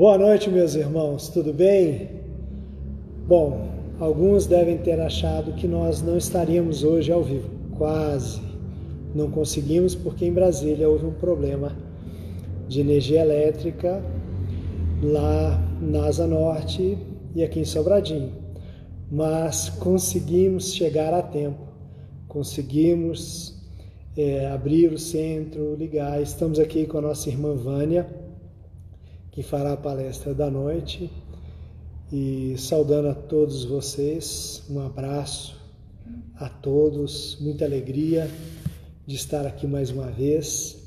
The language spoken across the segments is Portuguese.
Boa noite, meus irmãos, tudo bem? Bom, alguns devem ter achado que nós não estaríamos hoje ao vivo, quase. Não conseguimos porque em Brasília houve um problema de energia elétrica lá na Asa Norte e aqui em Sobradinho. Mas conseguimos chegar a tempo, conseguimos é, abrir o centro, ligar. Estamos aqui com a nossa irmã Vânia que fará a palestra da noite. E saudando a todos vocês, um abraço a todos, muita alegria de estar aqui mais uma vez.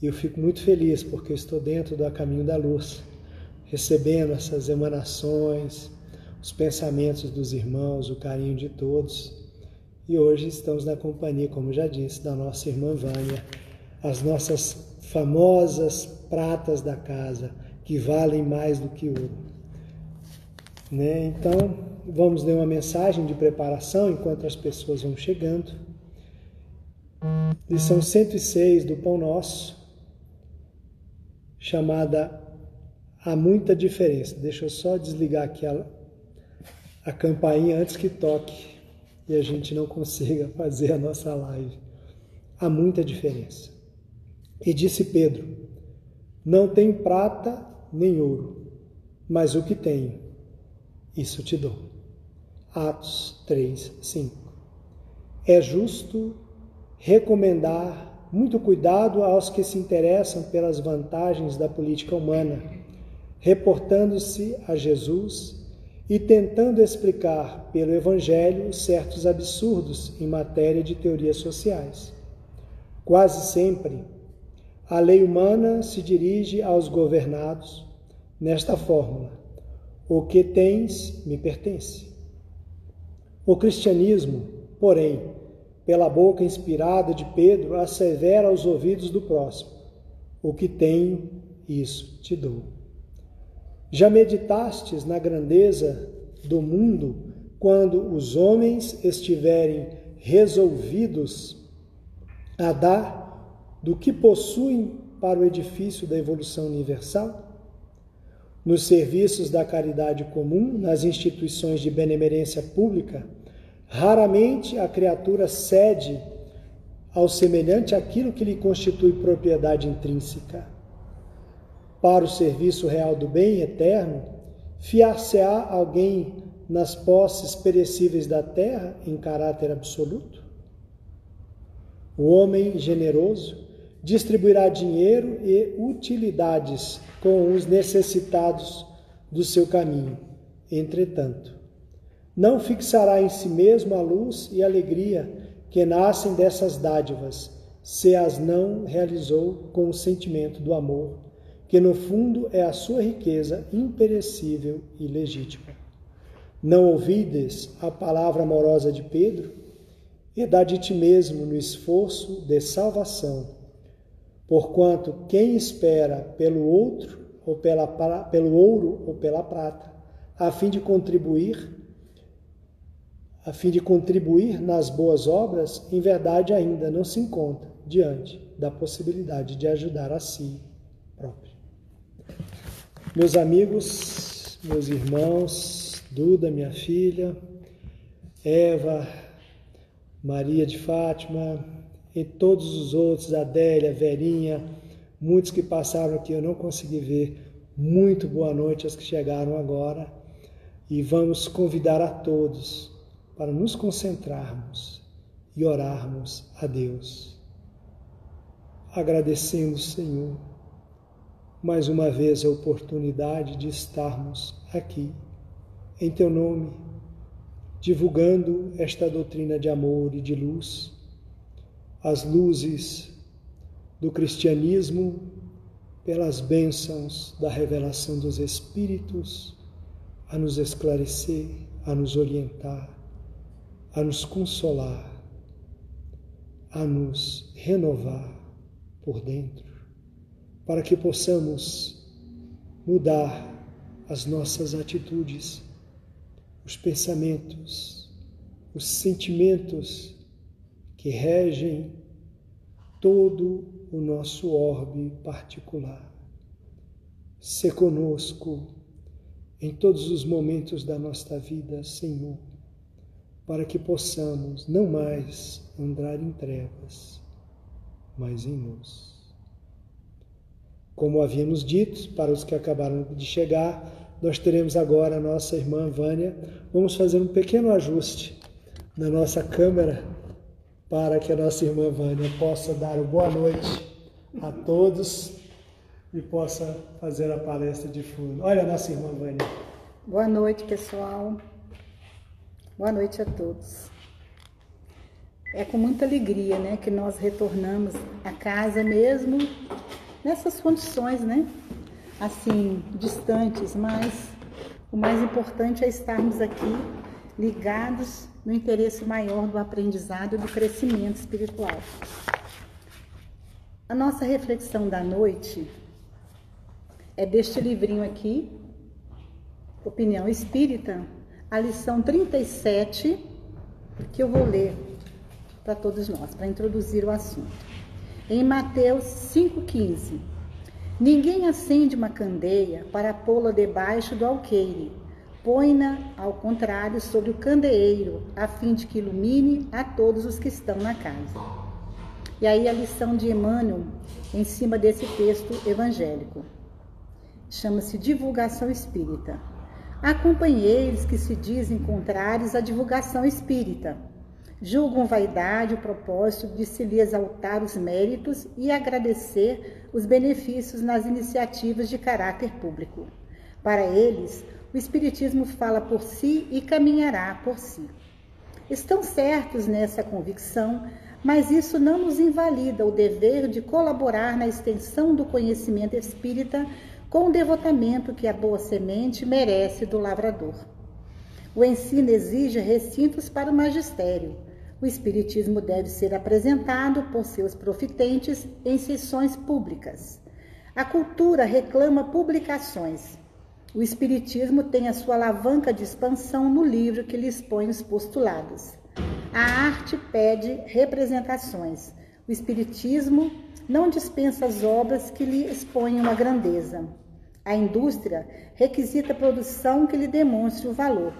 E eu fico muito feliz porque estou dentro do caminho da luz, recebendo essas emanações, os pensamentos dos irmãos, o carinho de todos. E hoje estamos na companhia, como já disse, da nossa irmã Vânia, as nossas famosas pratas da casa que valem mais do que ouro. Né? Então, vamos ler uma mensagem de preparação enquanto as pessoas vão chegando. Lição 106 do Pão Nosso, chamada Há Muita Diferença. Deixa eu só desligar aqui a, a campainha antes que toque e a gente não consiga fazer a nossa live. Há muita diferença. E disse Pedro: Não tem prata nem ouro, mas o que tenho, isso te dou. Atos 3, 5. É justo recomendar muito cuidado aos que se interessam pelas vantagens da política humana, reportando-se a Jesus e tentando explicar pelo Evangelho certos absurdos em matéria de teorias sociais. Quase sempre, a lei humana se dirige aos governados nesta fórmula: o que tens me pertence. O cristianismo, porém, pela boca inspirada de Pedro, assevera aos ouvidos do próximo: o que tenho, isso te dou. Já meditastes na grandeza do mundo quando os homens estiverem resolvidos a dar do que possuem para o edifício da evolução universal? nos serviços da caridade comum, nas instituições de benemerência pública, raramente a criatura cede ao semelhante aquilo que lhe constitui propriedade intrínseca. Para o serviço real do bem eterno, fiar-se-á alguém nas posses perecíveis da terra em caráter absoluto? O homem generoso distribuirá dinheiro e utilidades com os necessitados do seu caminho. Entretanto, não fixará em si mesmo a luz e a alegria que nascem dessas dádivas, se as não realizou com o sentimento do amor, que no fundo é a sua riqueza imperecível e legítima. Não ouvides a palavra amorosa de Pedro? E dá de ti mesmo no esforço de salvação Porquanto quem espera pelo outro, ou pela, pelo ouro ou pela prata, a fim de contribuir, a fim de contribuir nas boas obras, em verdade ainda não se encontra diante da possibilidade de ajudar a si próprio. Meus amigos, meus irmãos, Duda, minha filha, Eva, Maria de Fátima, e todos os outros, Adélia, Verinha, muitos que passaram aqui eu não consegui ver. Muito boa noite aos que chegaram agora. E vamos convidar a todos para nos concentrarmos e orarmos a Deus. Agradecendo, Senhor, mais uma vez a oportunidade de estarmos aqui, em Teu nome, divulgando esta doutrina de amor e de luz as luzes do cristianismo pelas bênçãos da revelação dos Espíritos a nos esclarecer, a nos orientar, a nos consolar, a nos renovar por dentro, para que possamos mudar as nossas atitudes, os pensamentos, os sentimentos que regem todo o nosso orbe particular. Se conosco em todos os momentos da nossa vida, Senhor, para que possamos não mais andar em trevas, mas em luz. Como havíamos dito, para os que acabaram de chegar, nós teremos agora a nossa irmã Vânia. Vamos fazer um pequeno ajuste na nossa câmera para que a nossa irmã Vânia possa dar boa noite a todos e possa fazer a palestra de fundo. Olha a nossa irmã Vânia. Boa noite, pessoal. Boa noite a todos. É com muita alegria, né, que nós retornamos a casa mesmo nessas condições, né? Assim, distantes, mas o mais importante é estarmos aqui ligados no interesse maior do aprendizado e do crescimento espiritual. A nossa reflexão da noite é deste livrinho aqui, Opinião Espírita, a lição 37, que eu vou ler para todos nós, para introduzir o assunto em Mateus 5,15. Ninguém acende uma candeia para pô-la debaixo do alqueire. Põe-na, ao contrário, sobre o candeeiro, a fim de que ilumine a todos os que estão na casa. E aí a lição de Emmanuel em cima desse texto evangélico. Chama-se divulgação espírita. Há companheiros que se dizem contrários à divulgação espírita Julgam vaidade o propósito de se lhe exaltar os méritos e agradecer os benefícios nas iniciativas de caráter público. Para eles, o Espiritismo fala por si e caminhará por si. Estão certos nessa convicção, mas isso não nos invalida o dever de colaborar na extensão do conhecimento espírita com o devotamento que a boa semente merece do lavrador. O ensino exige recintos para o magistério o Espiritismo deve ser apresentado por seus profitentes em sessões públicas. A cultura reclama publicações. O Espiritismo tem a sua alavanca de expansão no livro que lhe expõe os postulados. A arte pede representações. O Espiritismo não dispensa as obras que lhe exponham a grandeza. A indústria requisita produção que lhe demonstre o valor.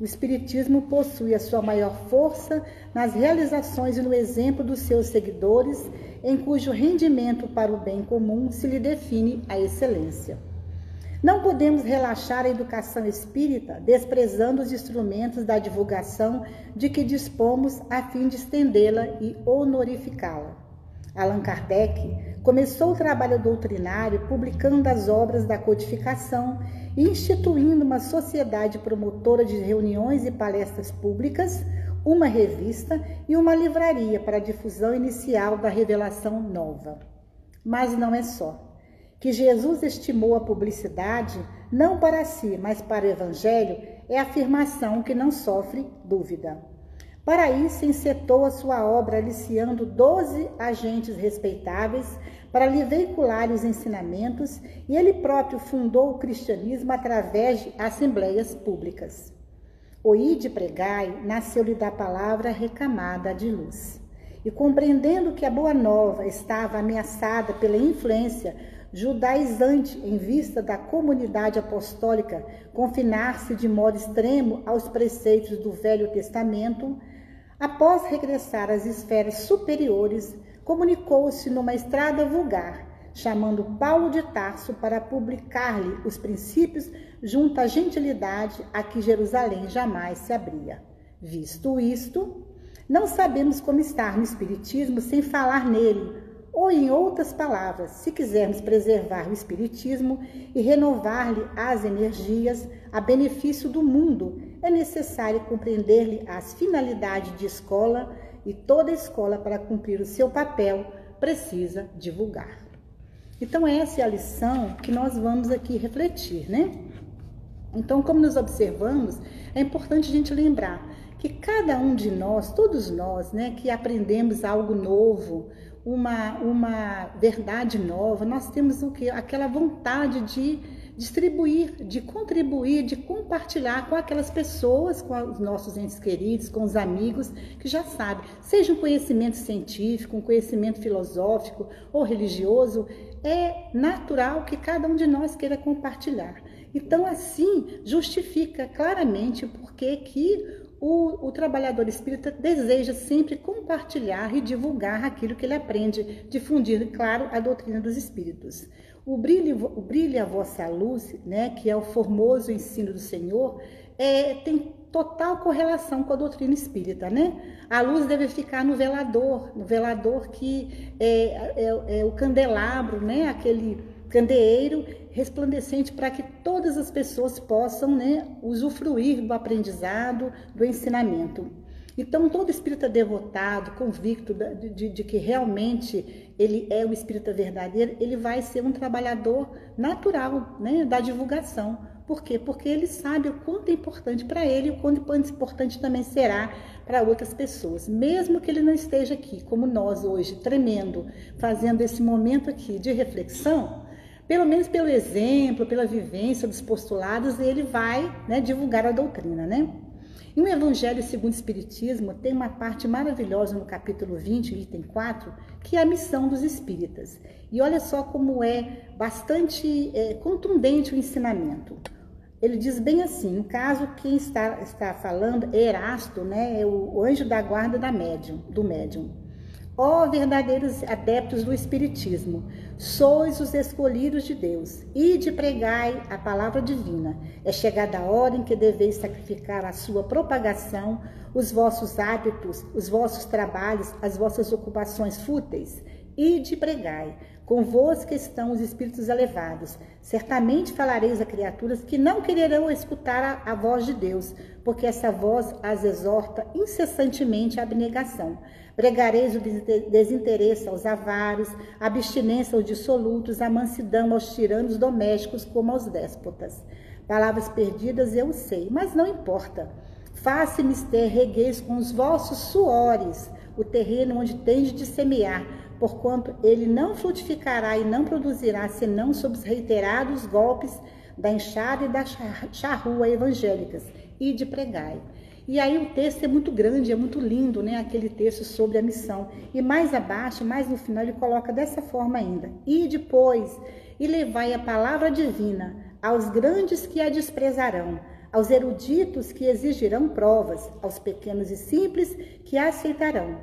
O Espiritismo possui a sua maior força nas realizações e no exemplo dos seus seguidores, em cujo rendimento para o bem comum se lhe define a excelência. Não podemos relaxar a educação espírita desprezando os instrumentos da divulgação de que dispomos a fim de estendê-la e honorificá-la. Allan Kardec começou o trabalho doutrinário publicando as obras da codificação instituindo uma sociedade promotora de reuniões e palestras públicas, uma revista e uma livraria para a difusão inicial da revelação nova. Mas não é só. Que Jesus estimou a publicidade não para si, mas para o Evangelho, é afirmação que não sofre dúvida. Para isso, encetou a sua obra aliciando doze agentes respeitáveis para lhe veicular os ensinamentos e ele próprio fundou o cristianismo através de assembleias públicas. O Ide Pregai nasceu-lhe da palavra recamada de luz. E compreendendo que a Boa Nova estava ameaçada pela influência judaizante em vista da comunidade apostólica confinar-se de modo extremo aos preceitos do Velho Testamento, após regressar às esferas superiores, comunicou-se numa estrada vulgar, chamando Paulo de Tarso para publicar-lhe os princípios junto à gentilidade a que Jerusalém jamais se abria. Visto isto, não sabemos como estar no Espiritismo sem falar nele, ou em outras palavras, se quisermos preservar o Espiritismo e renovar-lhe as energias a benefício do mundo, é necessário compreender-lhe as finalidades de escola e toda escola, para cumprir o seu papel, precisa divulgar. Então, essa é a lição que nós vamos aqui refletir, né? Então, como nos observamos, é importante a gente lembrar que cada um de nós, todos nós, né, que aprendemos algo novo, uma, uma verdade nova, nós temos o que? Aquela vontade de distribuir, de contribuir, de compartilhar com aquelas pessoas, com os nossos entes queridos, com os amigos que já sabem. Seja um conhecimento científico, um conhecimento filosófico ou religioso, é natural que cada um de nós queira compartilhar. Então, assim, justifica claramente porquê que o, o, trabalhador espírita deseja sempre compartilhar e divulgar aquilo que ele aprende, difundir, claro, a doutrina dos espíritos. O brilho, o brilho a vossa luz, né, que é o formoso ensino do Senhor, é, tem total correlação com a doutrina espírita, né? A luz deve ficar no velador, no velador que é, é, é o candelabro, né? Aquele candeeiro resplandecente para que todas as pessoas possam né, usufruir do aprendizado, do ensinamento. Então, todo espírita devotado, convicto de, de, que realmente ele é o espírita verdadeiro, ele vai ser um trabalhador natural né, da divulgação. Por quê? Porque ele sabe o quanto é importante para ele e o quanto importante também será para outras pessoas. Mesmo que ele não esteja aqui, como nós hoje, tremendo, fazendo esse momento aqui de reflexão, pelo menos pelo exemplo, pela vivência dos postulados, ele vai né, divulgar a doutrina, né? E o Evangelho segundo o Espiritismo tem uma parte maravilhosa no capítulo 20, item 4, que é a missão dos espíritas. E olha só como é bastante é, contundente o ensinamento. Ele diz bem assim, no caso, quem está, está falando é Erasto, né, é o anjo da guarda da médium, do médium. Ó verdadeiros adeptos do Espiritismo, sois os escolhidos de Deus, e de pregai a palavra divina. É chegada a hora em que deveis sacrificar a sua propagação, os vossos hábitos, os vossos trabalhos, as vossas ocupações fúteis, e de pregai. Convosco estão os espíritos elevados. Certamente falareis a criaturas que não quererão escutar a, a voz de Deus, porque essa voz as exorta incessantemente à abnegação. Pregareis o desinteresse aos avaros, a abstinência aos dissolutos, a mansidão aos tiranos domésticos como aos déspotas. Palavras perdidas eu sei, mas não importa. Mister regueis com os vossos suores o terreno onde tendes de semear, porquanto ele não frutificará e não produzirá senão sob os reiterados golpes da enxada e da charrua evangélicas, e de pregai. E aí o texto é muito grande, é muito lindo, né? Aquele texto sobre a missão. E mais abaixo, mais no final, ele coloca dessa forma ainda: E depois, e levai a palavra divina aos grandes que a desprezarão, aos eruditos que exigirão provas, aos pequenos e simples que a aceitarão.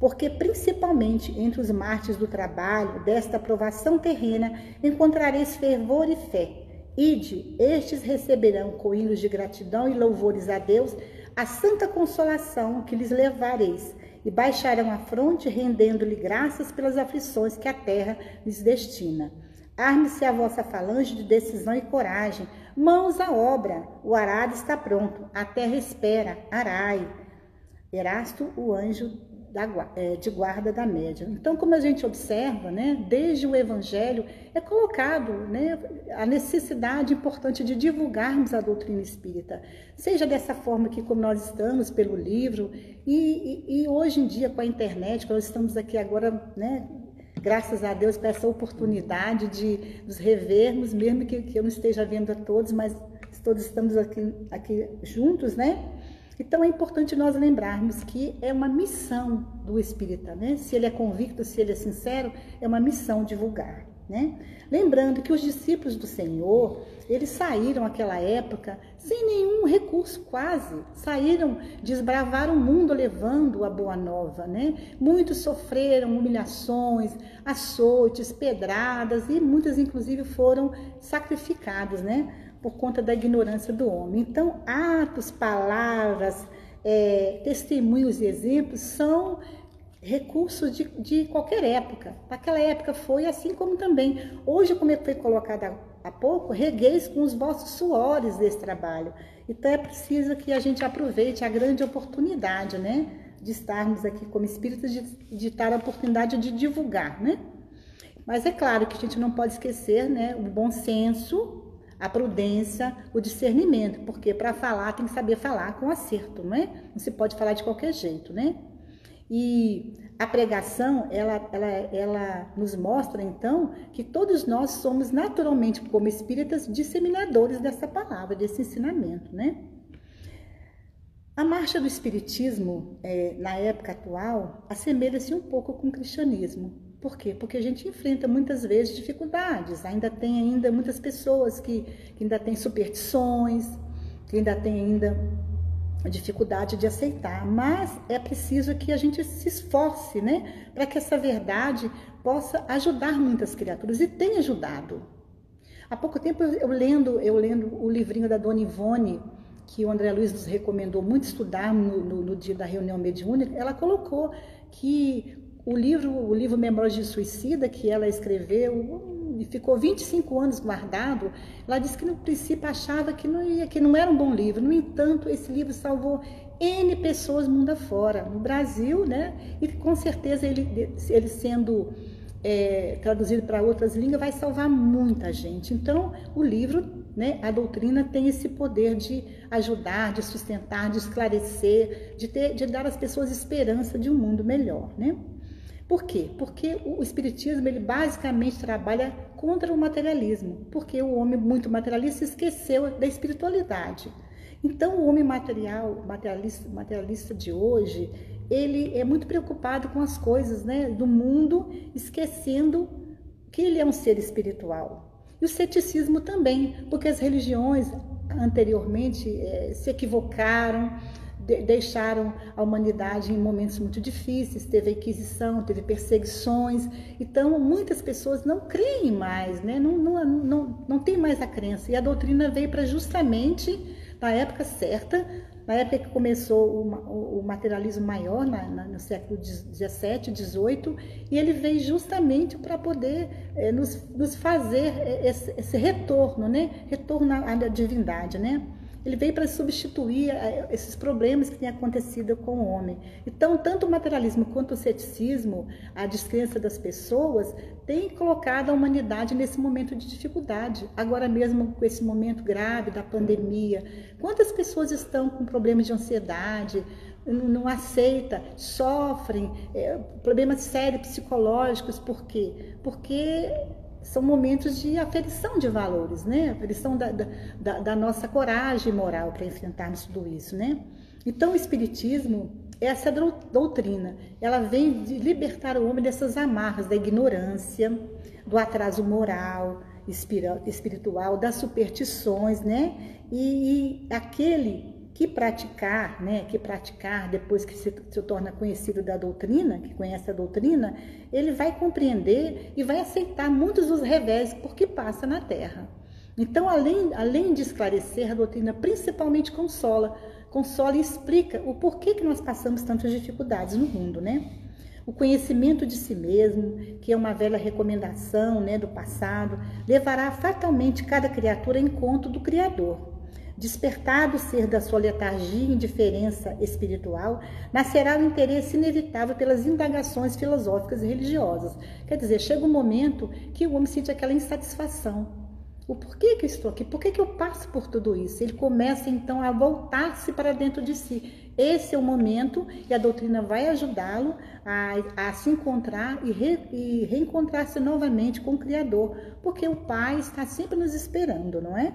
Porque principalmente entre os mártires do trabalho, desta aprovação terrena, encontrareis fervor e fé. Ide, estes receberão com hinos de gratidão e louvores a Deus a santa consolação que lhes levareis, e baixarão a fronte, rendendo-lhe graças pelas aflições que a terra lhes destina. Arme-se a vossa falange de decisão e coragem, mãos à obra, o arado está pronto, a terra espera, arai. Erasto, o anjo da, é, de guarda da média. Então, como a gente observa, né, desde o Evangelho é colocado né, a necessidade importante de divulgarmos a doutrina espírita, seja dessa forma que como nós estamos pelo livro e, e, e hoje em dia com a internet, nós estamos aqui agora, né, graças a Deus, para essa oportunidade de nos revermos, mesmo que, que eu não esteja vendo a todos, mas todos estamos aqui, aqui juntos, né? Então é importante nós lembrarmos que é uma missão do espírita, né? Se ele é convicto, se ele é sincero, é uma missão divulgar, né? Lembrando que os discípulos do Senhor, eles saíram naquela época sem nenhum recurso quase, saíram, desbravaram o mundo levando a boa nova, né? Muitos sofreram humilhações, açoites, pedradas e muitas inclusive foram sacrificados, né? Por conta da ignorância do homem. Então, atos, palavras, é, testemunhos e exemplos são recursos de, de qualquer época. Naquela época foi assim como também. Hoje, como foi colocado há, pouco, regueis com os vossos suores desse trabalho. Então é preciso que a gente aproveite a grande oportunidade, né? De estarmos aqui como espíritos, de, de dar a oportunidade de divulgar, né? Mas é claro que a gente não pode esquecer, né? O bom senso, a prudência, o discernimento, porque para falar tem que saber falar com acerto, não é? Não se pode falar de qualquer jeito, né? E a pregação, ela, ela, ela nos mostra então que todos nós somos naturalmente, como espíritas, disseminadores dessa palavra, desse ensinamento, né? A marcha do espiritismo, é, na época atual, assemelha-se um pouco com o cristianismo. Por quê? Porque a gente enfrenta muitas vezes dificuldades. Ainda tem ainda muitas pessoas que, que ainda têm superstições, que ainda têm ainda dificuldade de aceitar, mas é preciso que a gente se esforce, né, para que essa verdade possa ajudar muitas criaturas e tem ajudado. Há pouco tempo eu lendo, eu lendo o livrinho da Dona Ivone, que o André Luiz nos recomendou muito estudar no, no, no dia da reunião mediúnica, ela colocou que o livro, o livro Memórias de Suicida, que ela escreveu, e ficou 25 anos guardado, ela disse que no princípio achava que não, ia, que não era um bom livro. No entanto, esse livro salvou N pessoas mundo afora, no Brasil, né? E com certeza ele, ele sendo é, traduzido para outras línguas vai salvar muita gente. Então, o livro, né, a doutrina tem esse poder de ajudar, de sustentar, de esclarecer, de, ter, de dar às pessoas esperança de um mundo melhor, né? Por quê? Porque o espiritismo ele basicamente trabalha contra o materialismo, porque o homem muito materialista esqueceu da espiritualidade. Então, o homem material, materialista, materialista de hoje, ele é muito preocupado com as coisas né, do mundo, esquecendo que ele é um ser espiritual. E o ceticismo também, porque as religiões anteriormente é, se equivocaram, de, deixaram a humanidade em momentos muito difíceis, teve Inquisição, teve perseguições, então muitas pessoas não creem mais, né? não, não, não, não tem mais a crença, e a doutrina veio para justamente, na época certa, na época que começou o, o materialismo maior, na, na, no século XVII, XVIII, e ele veio justamente para poder é, nos, nos, fazer esse, esse, retorno, né? retorno à, à divindade, né? Ele veio para substituir eh, esses problemas que têm acontecido com o homem. Então, tanto o materialismo quanto o ceticismo, a descrença das pessoas, tem colocado a humanidade nesse momento de dificuldade. Agora mesmo com esse momento grave da pandemia, quantas pessoas estão com problemas de ansiedade, não aceita, sofrem, é, problemas sérios psicológicos, por quê? Porque são momentos de aferição de valores, né? Aferição da, da, da nossa coragem moral para enfrentarmos tudo isso, né? Então, o Espiritismo, essa doutrina, ela vem de libertar o homem dessas amarras da ignorância, do atraso moral, espiritual, das superstições, né? E, e aquele que praticar, né, que praticar depois que se, se, torna conhecido da doutrina, que conhece a doutrina, ele vai compreender e vai aceitar muitos dos revés porque passa na Terra. Então, além, além de esclarecer, a doutrina principalmente consola, consola e explica o porquê que nós passamos tantas dificuldades no mundo, né? O conhecimento de si mesmo, que é uma velha recomendação né, do passado, levará fatalmente cada criatura em encontro do Criador Despertado o ser da sua letargia e indiferença espiritual, nascerá o interesse inevitável pelas indagações filosóficas e religiosas. Quer dizer, chega um momento que o homem sente aquela insatisfação. O porquê que eu estou aqui? Por que, que eu passo por tudo isso? Ele começa então a voltar-se para dentro de si. Esse é o momento e a doutrina vai ajudá-lo a, a, se encontrar e, re, e reencontrar-se novamente com o Criador, porque o Pai está sempre nos esperando, não é?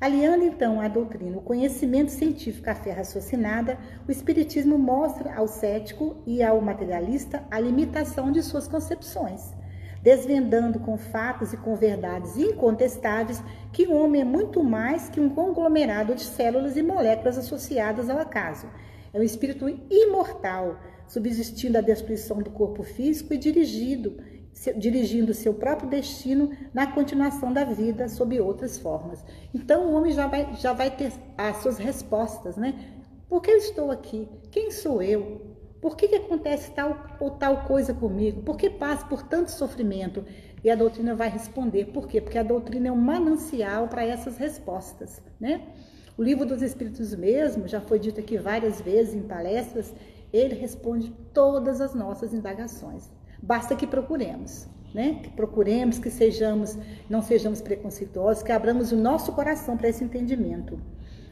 Aliando então à doutrina o conhecimento científico à fé raciocinada, o Espiritismo mostra ao cético e ao materialista a limitação de suas concepções, desvendando com fatos e com verdades incontestáveis que o homem é muito mais que um conglomerado de células e moléculas associadas ao acaso. É um espírito imortal, subsistindo à destruição do corpo físico e dirigido dirigindo seu próprio destino na continuação da vida sob outras formas. Então o homem já vai, já vai ter as suas respostas, né? Por que eu estou aqui? Quem sou eu? Por que, que acontece tal ou tal coisa comigo? Por que passo por tanto sofrimento? E a doutrina vai responder. Por quê? Porque a doutrina é um manancial para essas respostas, né? O livro dos Espíritos mesmo, já foi dito aqui várias vezes em palestras, ele responde todas as nossas indagações. Basta que procuremos, né? Que procuremos, que sejamos, não sejamos preconceituosos, que abramos o nosso coração para esse entendimento.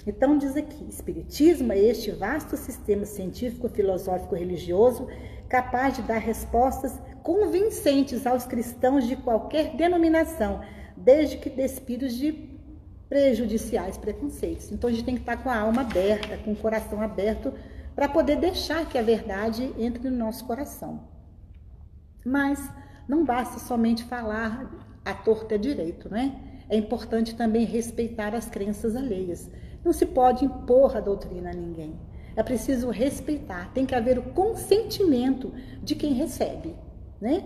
Então diz aqui, espiritismo é este vasto sistema científico, filosófico, religioso capaz de dar respostas convincentes aos cristãos de qualquer denominação, desde que despidos de prejudiciais preconceitos. Então a gente tem que estar com a alma aberta, com o coração aberto, para poder deixar que a verdade entre no nosso coração. Mas não basta somente falar a torta direito, né? É importante também respeitar as crenças alheias. Não se pode impor a doutrina a ninguém. É preciso respeitar, tem que haver o consentimento de quem recebe, né?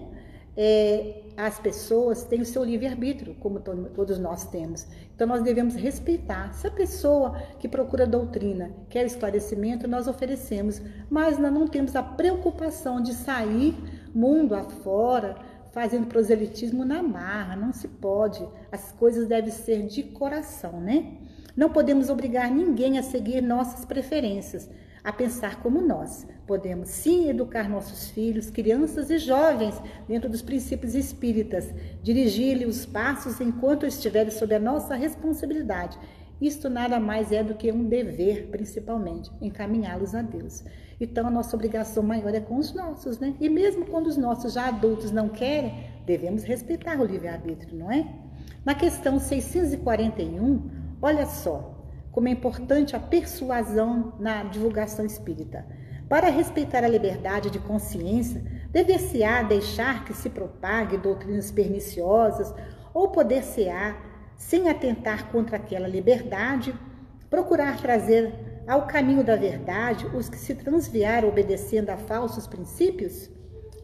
É, as pessoas têm o seu livre-arbítrio, como todos nós temos. Então, nós devemos respeitar. Se a pessoa que procura doutrina quer esclarecimento, nós oferecemos, mas nós não temos a preocupação de sair mundo afora fazendo proselitismo na marra. Não se pode. As coisas devem ser de coração, né? Não podemos obrigar ninguém a seguir nossas preferências, a pensar como nós. Podemos sim educar nossos filhos, crianças e jovens dentro dos princípios espíritas, dirigir-lhes os passos enquanto estiverem sob a nossa responsabilidade. Isto nada mais é do que um dever, principalmente, encaminhá-los a Deus. Então a nossa obrigação maior é com os nossos, né? E mesmo quando os nossos já adultos não querem, devemos respeitar o livre-arbítrio, não é? Na questão 641, olha só, como é importante a persuasão na divulgação espírita. Para respeitar a liberdade de consciência, dever-se-á deixar que se propague doutrinas perniciosas ou poder-se-á, sem atentar contra aquela liberdade, procurar trazer ao caminho da verdade os que se transviaram obedecendo a falsos princípios?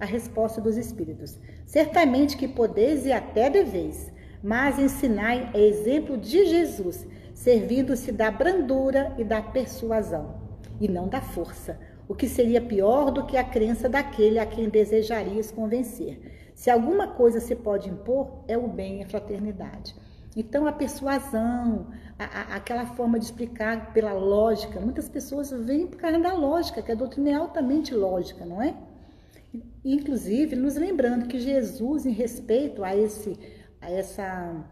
A resposta dos Espíritos: Certamente que podeis e até deveis, mas ensinai a exemplo de Jesus servindo-se da brandura e da persuasão, e não da força, o que seria pior do que a crença daquele a quem desejarias convencer. Se alguma coisa se pode impor, é o bem e a fraternidade. Então, a persuasão, a, a, aquela forma de explicar pela lógica, muitas pessoas vêm por causa da lógica, que a doutrina é altamente lógica, não é? Inclusive, nos lembrando que Jesus, em respeito a, esse, a essa,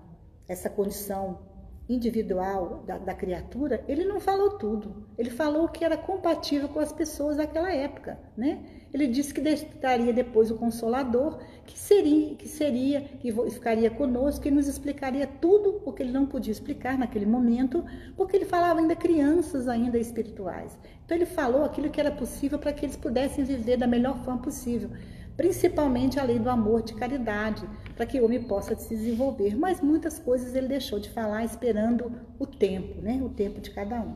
essa condição individual da, da, criatura, ele não falou tudo. Ele falou o que era compatível com as pessoas daquela época, né? Ele disse que deixaria depois o Consolador, que seria, que seria, que ficaria conosco, que nos explicaria tudo o que ele não podia explicar naquele momento, porque ele falava ainda crianças ainda espirituais. Então ele falou aquilo que era possível para que eles pudessem viver da melhor forma possível principalmente a lei do amor de caridade, para que o homem possa se desenvolver. Mas muitas coisas ele deixou de falar esperando o tempo, né? o tempo de cada um.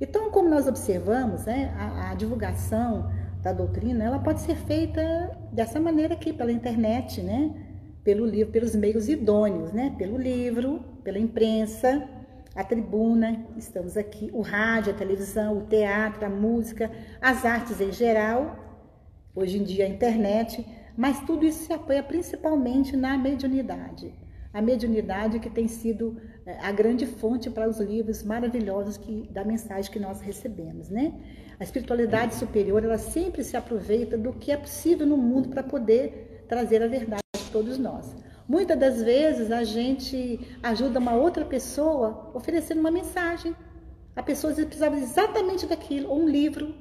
Então, como nós observamos, né, a, a divulgação da doutrina ela pode ser feita dessa maneira aqui, pela internet, né? pelo livro, pelos meios idôneos, né? pelo livro, pela imprensa, a tribuna, estamos aqui, o rádio, a televisão, o teatro, a música, as artes em geral hoje em dia a internet, mas tudo isso se apoia principalmente na mediunidade. A mediunidade que tem sido eh, a grande fonte para os livros maravilhosos que, da mensagem que nós recebemos, né? A espiritualidade superior, ela sempre se aproveita do que é possível no mundo para poder trazer a verdade a todos nós. Muitas das vezes a gente ajuda uma outra pessoa oferecendo uma mensagem. A pessoa precisava exatamente daquilo, ou um livro,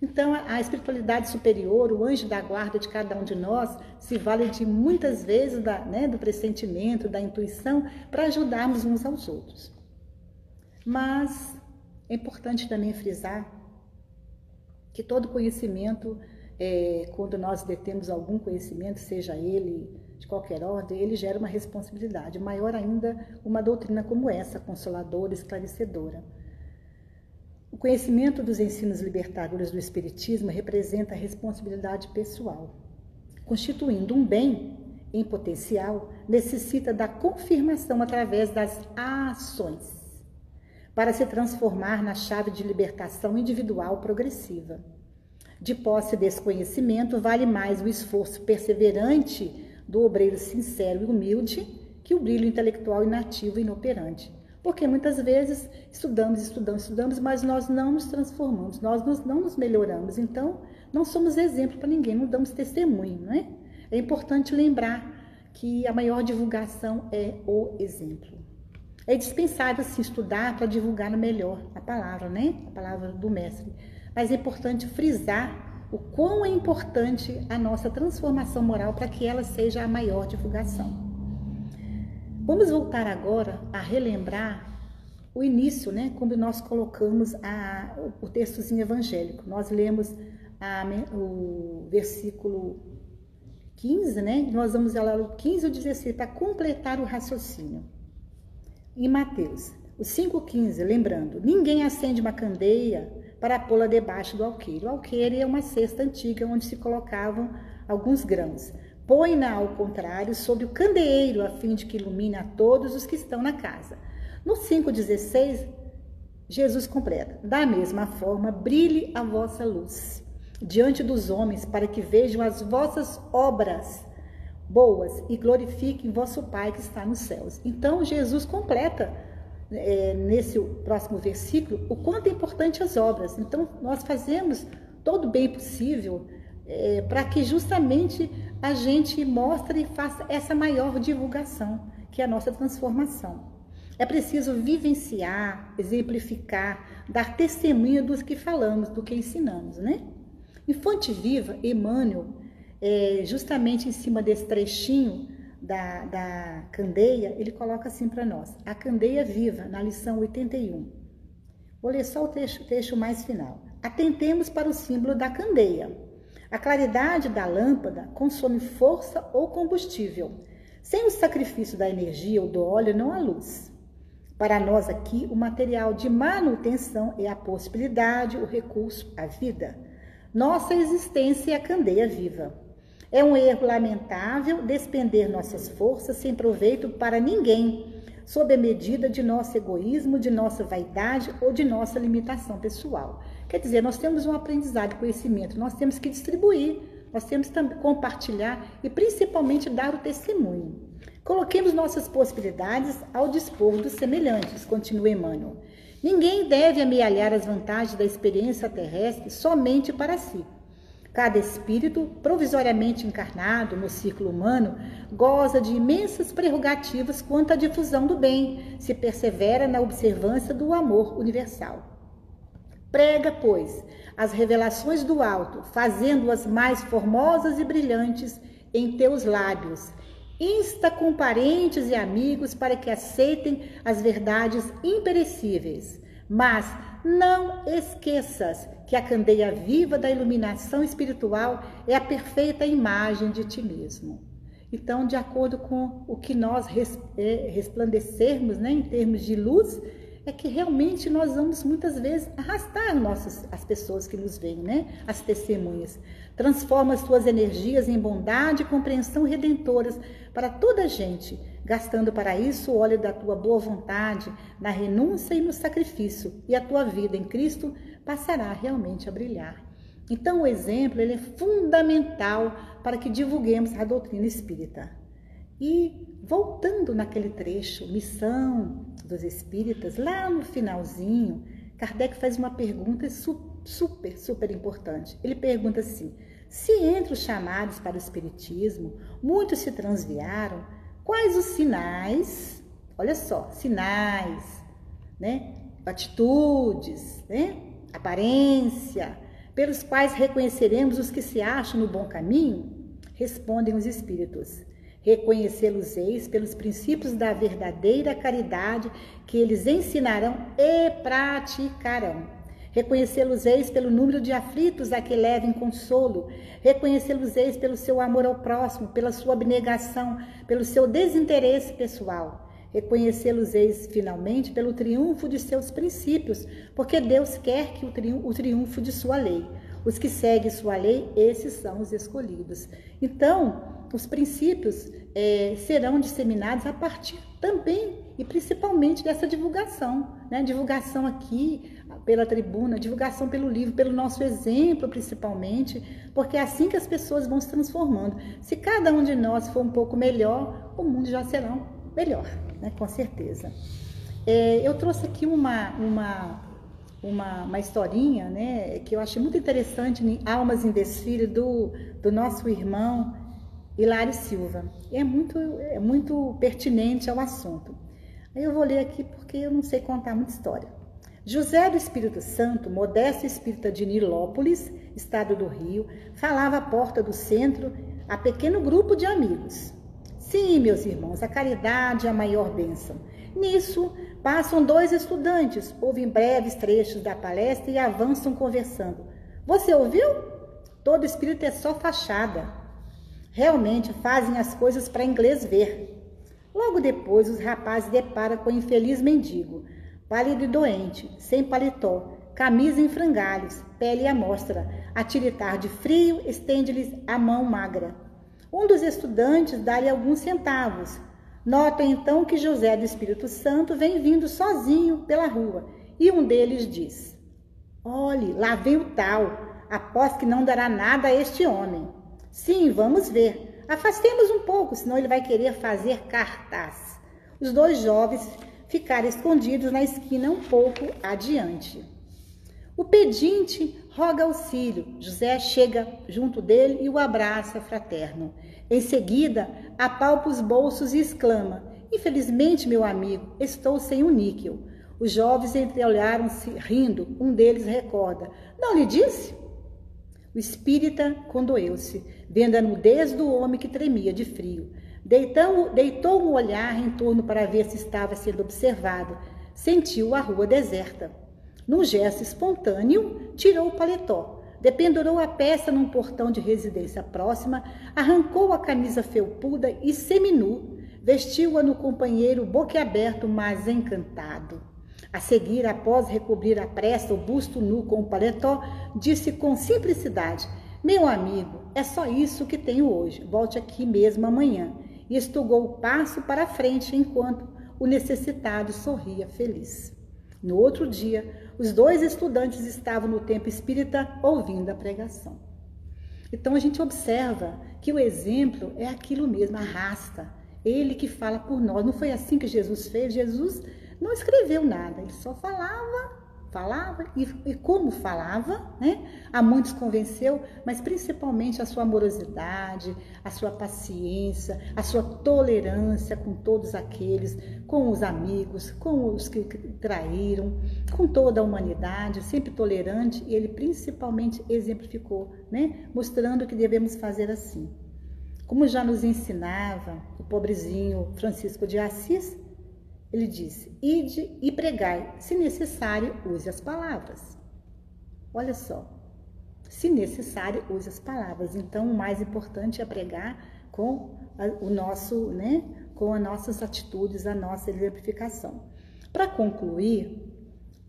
então, a espiritualidade superior, o anjo da guarda de cada um de nós, se vale de muitas vezes da, né, do pressentimento, da intuição, para ajudarmos uns aos outros. Mas é importante também frisar que todo conhecimento, é, quando nós detemos algum conhecimento, seja ele de qualquer ordem, ele gera uma responsabilidade, maior ainda uma doutrina como essa, consoladora, esclarecedora. O conhecimento dos ensinos libertadores do Espiritismo representa a responsabilidade pessoal. Constituindo um bem em potencial, necessita da confirmação através das ações, para se transformar na chave de libertação individual progressiva. De posse desse conhecimento, vale mais o esforço perseverante do obreiro sincero e humilde que o brilho intelectual inativo e inoperante porque muitas vezes estudamos, estudamos, estudamos, mas nós não nos transformamos, nós não nos melhoramos. Então, não somos exemplo para ninguém, não damos testemunho, não é? É importante lembrar que a maior divulgação é o exemplo. É dispensável sim estudar para divulgar melhor a palavra, né? A palavra do mestre. Mas é importante frisar o quão é importante a nossa transformação moral para que ela seja a maior divulgação. Vamos voltar agora a relembrar o início, né, quando nós colocamos a, o textozinho evangélico. Nós lemos a, o versículo 15, né? Nós vamos lá o 15 e o 16 para completar o raciocínio. Em Mateus, o 5,15, lembrando, ninguém acende uma candeia para pô-la debaixo do alqueire. O alqueire é uma cesta antiga onde se colocavam alguns grãos. Põe-na, ao contrário, sobre o candeeiro, a fim de que ilumine a todos os que estão na casa. No 5,16, Jesus completa: Da mesma forma, brilhe a vossa luz diante dos homens, para que vejam as vossas obras boas e glorifiquem vosso Pai que está nos céus. Então, Jesus completa é, nesse próximo versículo o quanto é importante as obras. Então, nós fazemos todo o bem possível é, para que justamente a gente mostre e faça essa maior divulgação, que é a nossa transformação. É preciso vivenciar, exemplificar, dar testemunho dos que falamos, do que ensinamos, né? Em Fonte Viva, Emmanuel, é, justamente em cima desse trechinho da, da candeia, ele coloca assim para nós: a candeia viva, na lição 81. Vou ler só o trecho, trecho mais final. Atentemos para o símbolo da candeia. A claridade da lâmpada consome força ou combustível. Sem o sacrifício da energia ou do óleo, não há luz. Para nós aqui, o material de manutenção é a possibilidade, o recurso, a vida. Nossa existência é a candeia viva. É um erro lamentável despender nossas forças sem proveito para ninguém, sob a medida de nosso egoísmo, de nossa vaidade ou de nossa limitação pessoal. Quer dizer, nós temos um aprendizado conhecimento, nós temos que distribuir, nós temos que compartilhar e principalmente dar o testemunho. Coloquemos nossas possibilidades ao dispor dos semelhantes, continua Emmanuel. Ninguém deve amealhar as vantagens da experiência terrestre somente para si. Cada espírito, provisoriamente encarnado no ciclo humano, goza de imensas prerrogativas quanto à difusão do bem, se persevera na observância do amor universal. Prega, pois, as revelações do alto, fazendo-as mais formosas e brilhantes em teus lábios, Insta com parentes e amigos para que aceitem as verdades imperecíveis. Mas não esqueças que a candeia viva da iluminação espiritual é a perfeita imagem de ti mesmo. Então, de acordo com o que nós é, resplandecermos né, em termos de luz, é que realmente nós vamos muitas vezes arrastar nossas, as pessoas que nos veem, né? as testemunhas. Transforma as tuas energias em bondade e compreensão redentoras para toda a gente, gastando para isso o óleo da tua boa vontade, na renúncia e no sacrifício, e a tua vida em Cristo passará realmente a brilhar. Então, o exemplo ele é fundamental para que divulguemos a doutrina espírita. E voltando naquele trecho, missão dos espíritas, lá no finalzinho, Kardec faz uma pergunta super, super importante. Ele pergunta assim: se entre os chamados para o Espiritismo muitos se transviaram, quais os sinais, olha só, sinais, né? atitudes, né? aparência, pelos quais reconheceremos os que se acham no bom caminho? Respondem os Espíritos. Reconhecê-los-eis pelos princípios da verdadeira caridade que eles ensinarão e praticarão Reconhecê-los-eis pelo número de aflitos a que levem consolo. Reconhecê-los-eis pelo seu amor ao próximo, pela sua abnegação, pelo seu desinteresse pessoal. Reconhecê-los-eis, finalmente, pelo triunfo de seus princípios, porque Deus quer que o, triunfo, o triunfo de sua lei. Os que seguem sua lei, esses são os escolhidos. Então, os princípios é, serão disseminados a partir também e principalmente dessa divulgação, né? Divulgação aqui pela tribuna, divulgação pelo livro, pelo nosso exemplo principalmente, porque é assim que as pessoas vão se transformando. Se cada um de nós for um pouco melhor, o mundo já será melhor, né? Com certeza. É, eu trouxe aqui uma, uma, uma, uma historinha, né? Que eu achei muito interessante em Almas em Desfile do, do nosso irmão Hilário Silva. É muito, é muito pertinente ao assunto. Eu vou ler aqui porque eu não sei contar muita história. José do Espírito Santo, modesto espírita de Nilópolis, estado do Rio, falava à porta do centro a pequeno grupo de amigos. Sim, meus irmãos, a caridade é a maior bênção. Nisso, passam dois estudantes, ouvem breves trechos da palestra e avançam conversando. Você ouviu? Todo espírito é só fachada. Realmente fazem as coisas para inglês ver. Logo depois, os rapazes deparam com o infeliz mendigo, pálido e doente, sem paletó, camisa em frangalhos, pele à mostra, a tiritar de frio, estende-lhes a mão magra. Um dos estudantes dá-lhe alguns centavos. Nota então que José do Espírito Santo vem vindo sozinho pela rua e um deles diz: Olhe, lá vem o tal, após que não dará nada a este homem. Sim, vamos ver. Afastemos um pouco, senão ele vai querer fazer cartaz. Os dois jovens ficaram escondidos na esquina um pouco adiante. O pedinte roga auxílio. José chega junto dele e o abraça fraterno. Em seguida, apalpa os bolsos e exclama: Infelizmente, meu amigo, estou sem o um níquel. Os jovens entreolharam-se rindo. Um deles recorda: Não lhe disse? O espírita condoeu-se, vendo a nudez do homem que tremia de frio. Deitou, deitou um olhar em torno para ver se estava sendo observado. Sentiu a rua deserta. Num gesto espontâneo, tirou o paletó, dependurou a peça num portão de residência próxima, arrancou a camisa felpuda e seminu, vestiu-a no companheiro boquiaberto, mas encantado. A seguir, após recobrir a pressa o busto nu com o paletó, disse com simplicidade: Meu amigo, é só isso que tenho hoje. Volte aqui mesmo amanhã. E estugou o passo para frente enquanto o necessitado sorria feliz. No outro dia, os dois estudantes estavam no templo espírita ouvindo a pregação. Então a gente observa que o exemplo é aquilo mesmo, arrasta. Ele que fala por nós. Não foi assim que Jesus fez? Jesus não escreveu nada, ele só falava, falava e, e como falava, né? A muitos convenceu, mas principalmente a sua amorosidade, a sua paciência, a sua tolerância com todos aqueles, com os amigos, com os que traíram, com toda a humanidade, sempre tolerante, e ele principalmente exemplificou, né? Mostrando que devemos fazer assim. Como já nos ensinava o pobrezinho Francisco de Assis, ele disse: Ide e pregai, se necessário, use as palavras. Olha só, se necessário, use as palavras. Então, o mais importante é pregar com o nosso, né, com as nossas atitudes, a nossa exemplificação. Para concluir,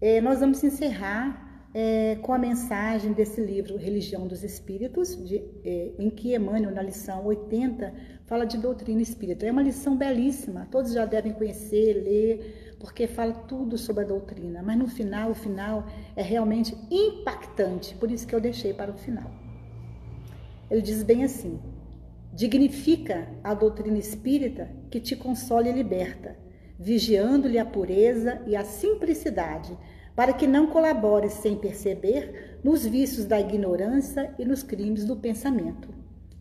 é, nós vamos encerrar é, com a mensagem desse livro Religião dos Espíritos, de, é, em que Emmanuel, na lição 80, fala de doutrina espírita. É uma lição belíssima, todos já devem conhecer, ler, porque fala tudo sobre a doutrina, mas no final, o final é realmente impactante, por isso que eu deixei para o final. Ele diz bem assim: dignifica a doutrina espírita que te consola e liberta, vigiando-lhe a pureza e a simplicidade para que não colabores sem perceber nos vícios da ignorância e nos crimes do pensamento.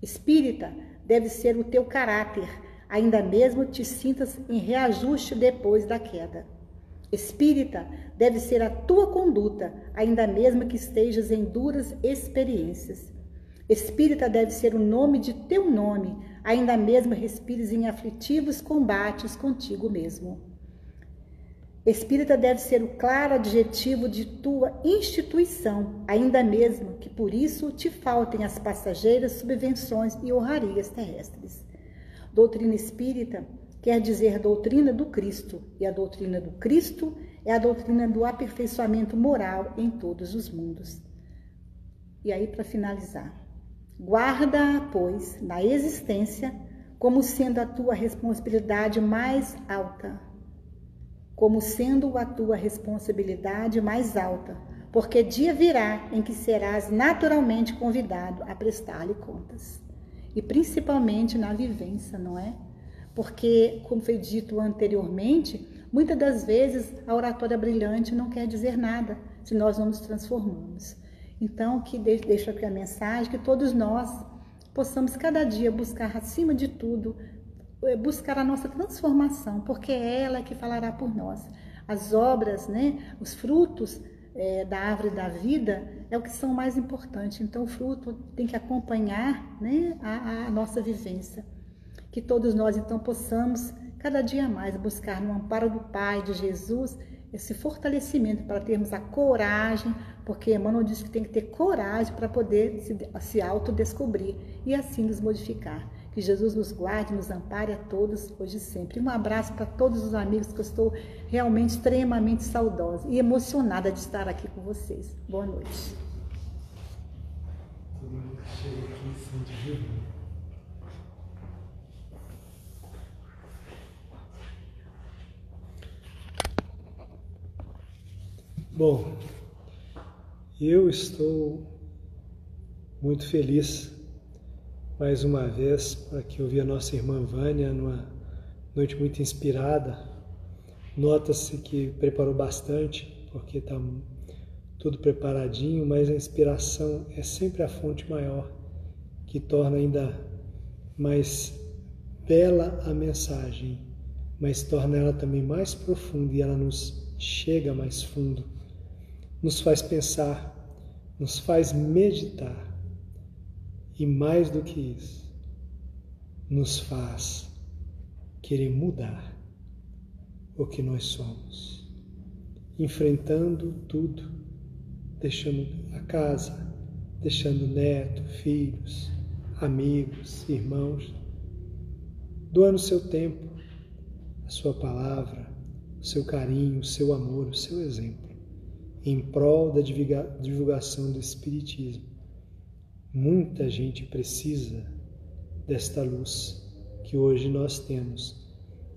Espírita deve ser o teu caráter, ainda mesmo te sintas em reajuste depois da queda. Espírita deve ser a tua conduta, ainda mesmo que estejas em duras experiências. Espírita deve ser o nome de teu nome, ainda mesmo respires em aflitivos combates contigo mesmo. Espírita deve ser o claro adjetivo de tua instituição, ainda mesmo que por isso te faltem as passageiras subvenções e honrarias terrestres. Doutrina espírita quer dizer doutrina do Cristo, e a doutrina do Cristo é a doutrina do aperfeiçoamento moral em todos os mundos. E aí, para finalizar, guarda, pois, na existência como sendo a tua responsabilidade mais alta como sendo a tua responsabilidade mais alta, porque dia virá em que serás naturalmente convidado a prestar-lhe contas. E principalmente na vivência, não é? Porque, como foi dito anteriormente, muitas das vezes a oratória brilhante não quer dizer nada se nós não nos transformamos. Então, que deixo aqui a mensagem que todos nós possamos cada dia buscar acima de tudo buscar a nossa transformação, porque é ela que falará por nós. As obras, né, os frutos é, da árvore da vida é o que são mais importantes. Então, o fruto tem que acompanhar né, a, a nossa vivência. Que todos nós, então, possamos cada dia mais buscar no amparo do Pai, de Jesus, esse fortalecimento para termos a coragem, porque Emmanuel diz que tem que ter coragem para poder se, se autodescobrir e assim nos modificar. Que Jesus nos guarde, nos ampare a todos hoje e sempre. Um abraço para todos os amigos que eu estou realmente extremamente saudosa e emocionada de estar aqui com vocês. Boa noite. Todo mundo que chega aqui sente Bom, eu estou muito feliz mais uma vez para que eu vi a nossa irmã Vânia numa noite muito inspirada. Nota-se que preparou bastante, porque está tudo preparadinho, mas a inspiração é sempre a fonte maior que torna ainda mais bela a mensagem, mas torna ela também mais profunda e ela nos chega mais fundo nos faz pensar, nos faz meditar e mais do que isso, nos faz querer mudar o que nós somos, enfrentando tudo, deixando a casa, deixando neto, filhos, amigos, irmãos, doando seu tempo, a sua palavra, o seu carinho, o seu amor, o seu exemplo em prol da divulgação do Espiritismo. Muita gente precisa desta luz que hoje nós temos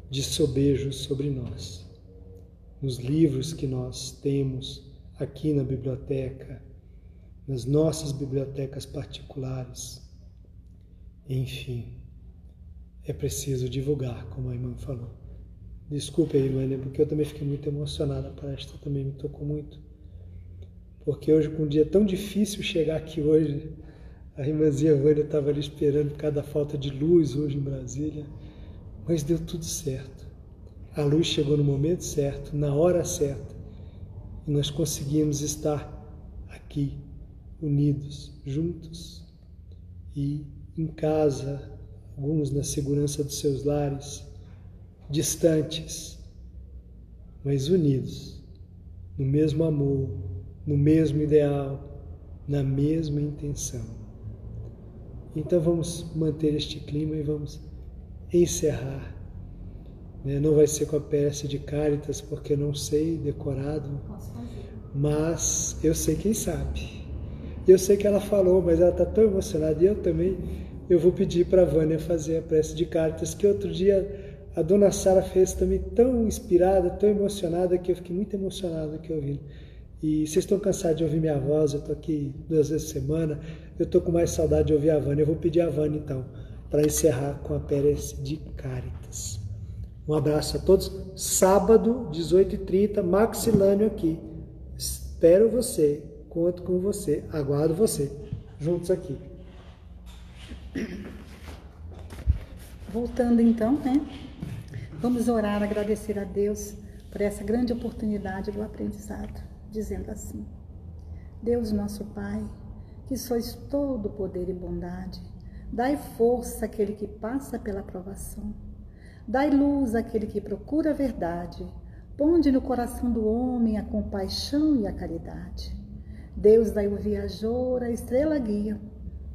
de sobejo sobre nós. Nos livros que nós temos aqui na biblioteca, nas nossas bibliotecas particulares. Enfim, é preciso divulgar, como a irmã falou. Desculpe aí, irmã, porque eu também fiquei muito emocionada. A palestra também me tocou muito porque hoje, com um dia tão difícil chegar aqui hoje, a irmãzinha Vânia estava ali esperando por causa da falta de luz hoje em Brasília, mas deu tudo certo. A luz chegou no momento certo, na hora certa, e nós conseguimos estar aqui, unidos, juntos, e em casa, alguns na segurança dos seus lares, distantes, mas unidos, no mesmo amor, no mesmo ideal, na mesma intenção. Então vamos manter este clima e vamos encerrar. Né? Não vai ser com a peça de Caritas, porque não sei decorado, mas eu sei quem sabe. Eu sei que ela falou, mas ela está tão emocionada, e eu também. Eu vou pedir para a Vânia fazer a prece de Caritas, que outro dia a dona Sara fez também tão inspirada, tão emocionada, que eu fiquei muito emocionada aqui ouvindo. E vocês estão cansados de ouvir minha voz, eu estou aqui duas vezes por semana, eu estou com mais saudade de ouvir a Vânia. Eu vou pedir a Vânia então, para encerrar com a Pérez de Caritas. Um abraço a todos. Sábado, 18h30, Maxilânio aqui. Espero você, conto com você, aguardo você, juntos aqui. Voltando então, né? Vamos orar, agradecer a Deus por essa grande oportunidade do aprendizado dizendo assim: Deus nosso Pai, que sois todo poder e bondade, dai força àquele que passa pela provação, dai luz àquele que procura a verdade, ponde no coração do homem a compaixão e a caridade. Deus dai o viajor a estrela guia,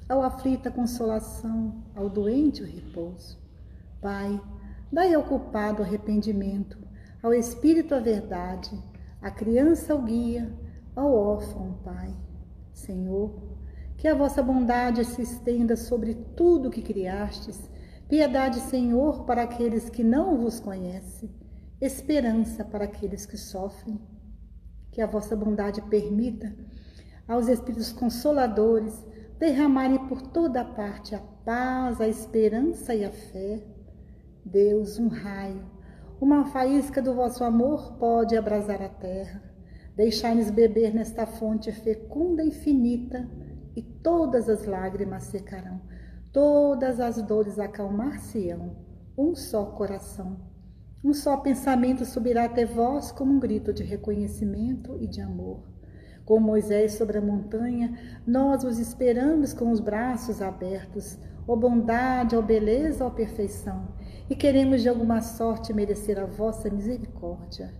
ao aflito a consolação, ao doente o repouso. Pai, dai ao culpado arrependimento, ao espírito a verdade, a criança o guia, ao órfão Pai. Senhor, que a vossa bondade se estenda sobre tudo que criastes, piedade, Senhor, para aqueles que não vos conhecem, esperança para aqueles que sofrem. Que a vossa bondade permita aos Espíritos Consoladores derramarem por toda parte a paz, a esperança e a fé. Deus, um raio uma faísca do vosso amor pode abrasar a terra. Deixai-nos beber nesta fonte fecunda e infinita, e todas as lágrimas secarão, todas as dores acalmar-se-ão. Um só coração, Um só pensamento subirá até vós como um grito de reconhecimento e de amor. Com Moisés sobre a montanha, nós os esperamos com os braços abertos, ó bondade, ó beleza, ó perfeição, e queremos de alguma sorte merecer a vossa misericórdia.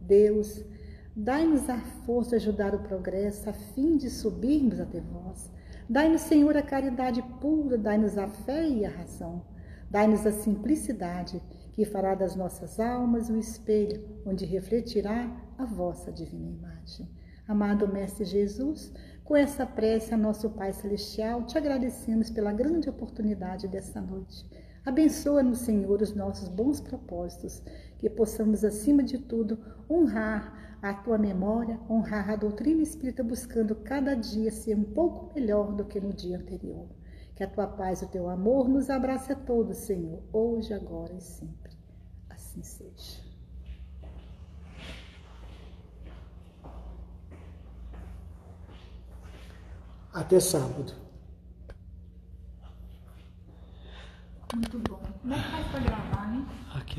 Deus, dai-nos a força de ajudar o progresso, a fim de subirmos até vós. Dai-nos, Senhor, a caridade pura, dai-nos a fé e a razão. Dai-nos a simplicidade, que fará das nossas almas um espelho, onde refletirá a vossa divina imagem. Amado Mestre Jesus, com essa prece a nosso Pai Celestial, te agradecemos pela grande oportunidade desta noite. Abençoa-nos, Senhor, os nossos bons propósitos, que possamos, acima de tudo, honrar a tua memória, honrar a doutrina espírita, buscando cada dia ser um pouco melhor do que no dia anterior. Que a tua paz e o teu amor nos abrace a todos, Senhor, hoje, agora e sempre. Assim seja. Até sábado. Muito bom. Como é que faz pra gravar, né? Aqui, ó.